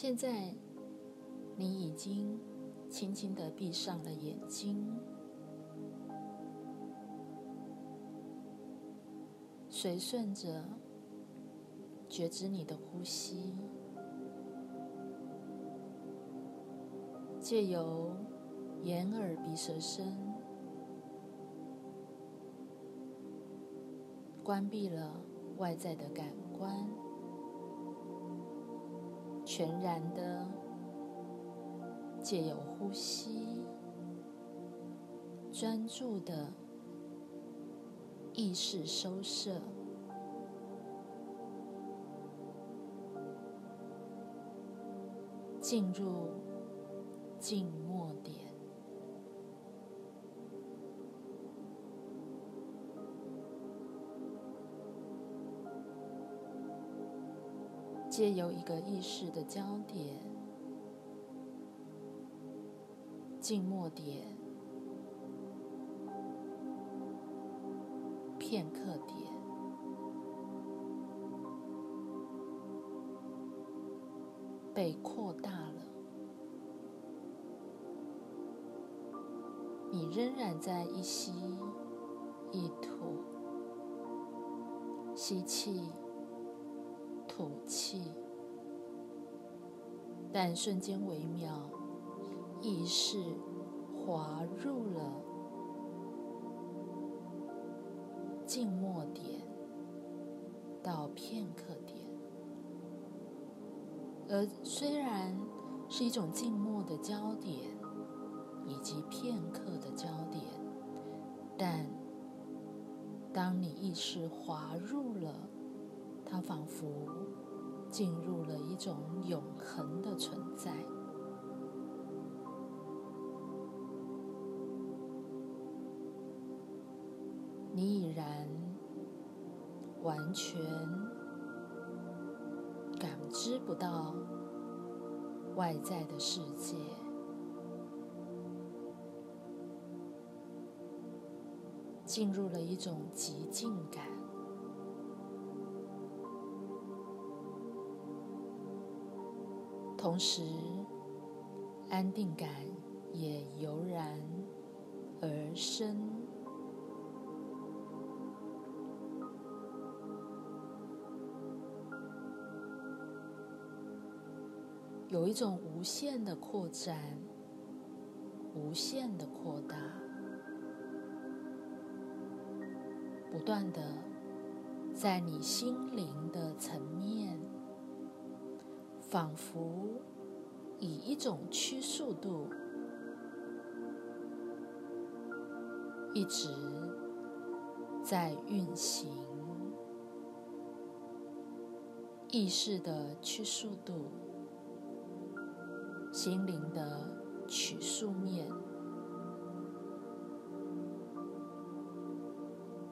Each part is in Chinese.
现在，你已经轻轻的闭上了眼睛，随顺着觉知你的呼吸，借由眼、耳、鼻、舌、身，关闭了外在的感官。全然的借由呼吸，专注的意识收摄，进入静默。借由一个意识的焦点、静默点、片刻点，被扩大了。你仍然在一吸一吐，吸气。吐气，但瞬间微妙，意识滑入了静默点到片刻点，而虽然是一种静默的焦点以及片刻的焦点，但当你意识滑入了，它仿佛。进入了一种永恒的存在，你已然完全感知不到外在的世界，进入了一种极静感。同时，安定感也油然而生，有一种无限的扩展，无限的扩大，不断的在你心灵的层面。仿佛以一种趋速度，一直在运行，意识的趋速度，心灵的曲速面，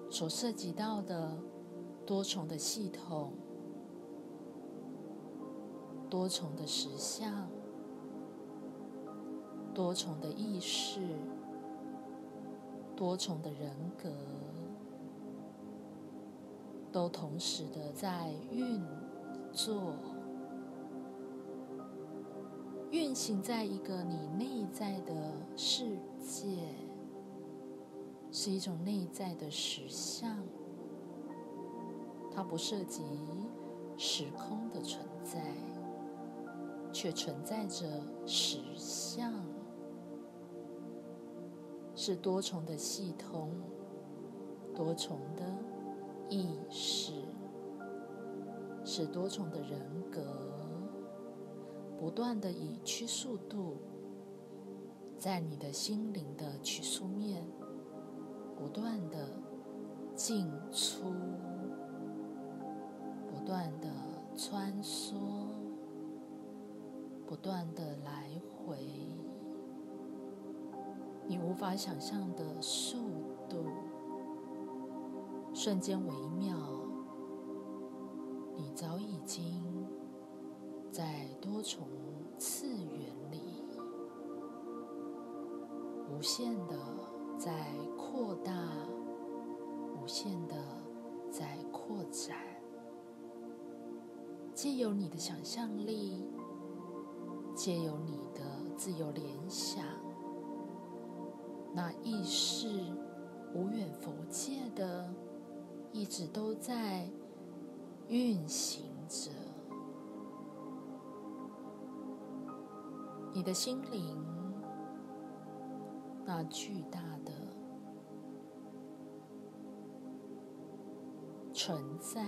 所涉及到的多重的系统。多重的实相，多重的意识，多重的人格，都同时的在运作，运行在一个你内在的世界，是一种内在的实相，它不涉及时空的存在。却存在着实相，是多重的系统，多重的意识，是多重的人格，不断的以趋速度，在你的心灵的曲速面，不断的进出，不断的来回，你无法想象的速度，瞬间微妙，你早已经在多重次元里，无限的在扩大，无限的在扩展，借由你的想象力。借由你的自由联想，那意识无远佛界的，一直都在运行着。你的心灵，那巨大的存在。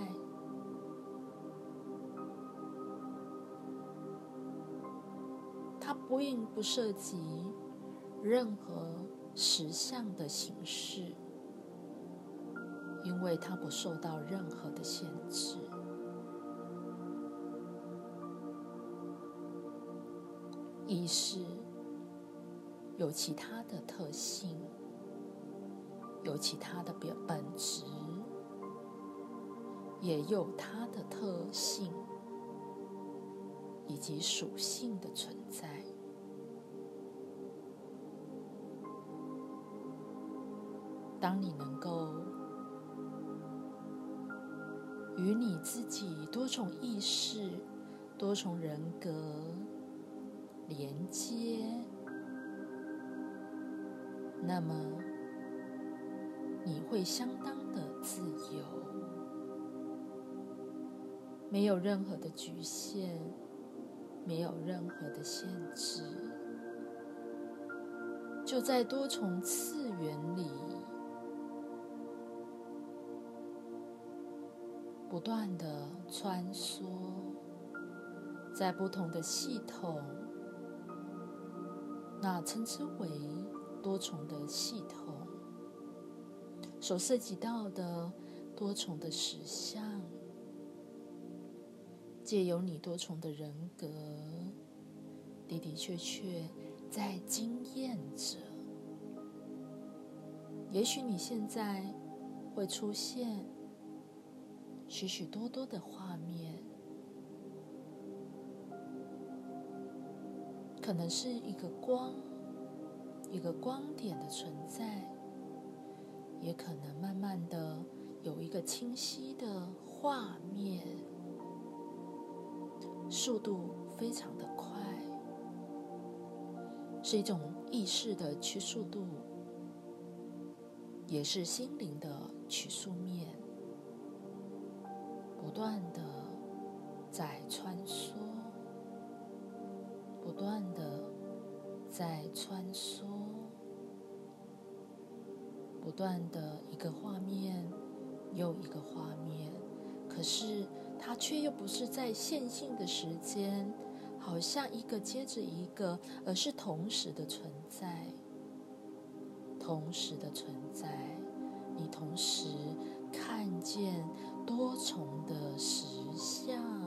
呼应不涉及任何实相的形式，因为它不受到任何的限制。意识有其他的特性，有其他的本本质，也有它的特性。以及属性的存在。当你能够与你自己多重意识、多重人格连接，那么你会相当的自由，没有任何的局限。没有任何的限制，就在多重次元里，不断的穿梭，在不同的系统，那称之为多重的系统，所涉及到的多重的实相。借由你多重的人格，的的确确在经验着。也许你现在会出现许许多多的画面，可能是一个光，一个光点的存在，也可能慢慢的有一个清晰的画面。速度非常的快，是一种意识的趋速度，也是心灵的取速面，不断的在穿梭，不断的在穿梭，不断的一个画面又一个画面，可是。它却又不是在线性的时间，好像一个接着一个，而是同时的存在，同时的存在。你同时看见多重的实像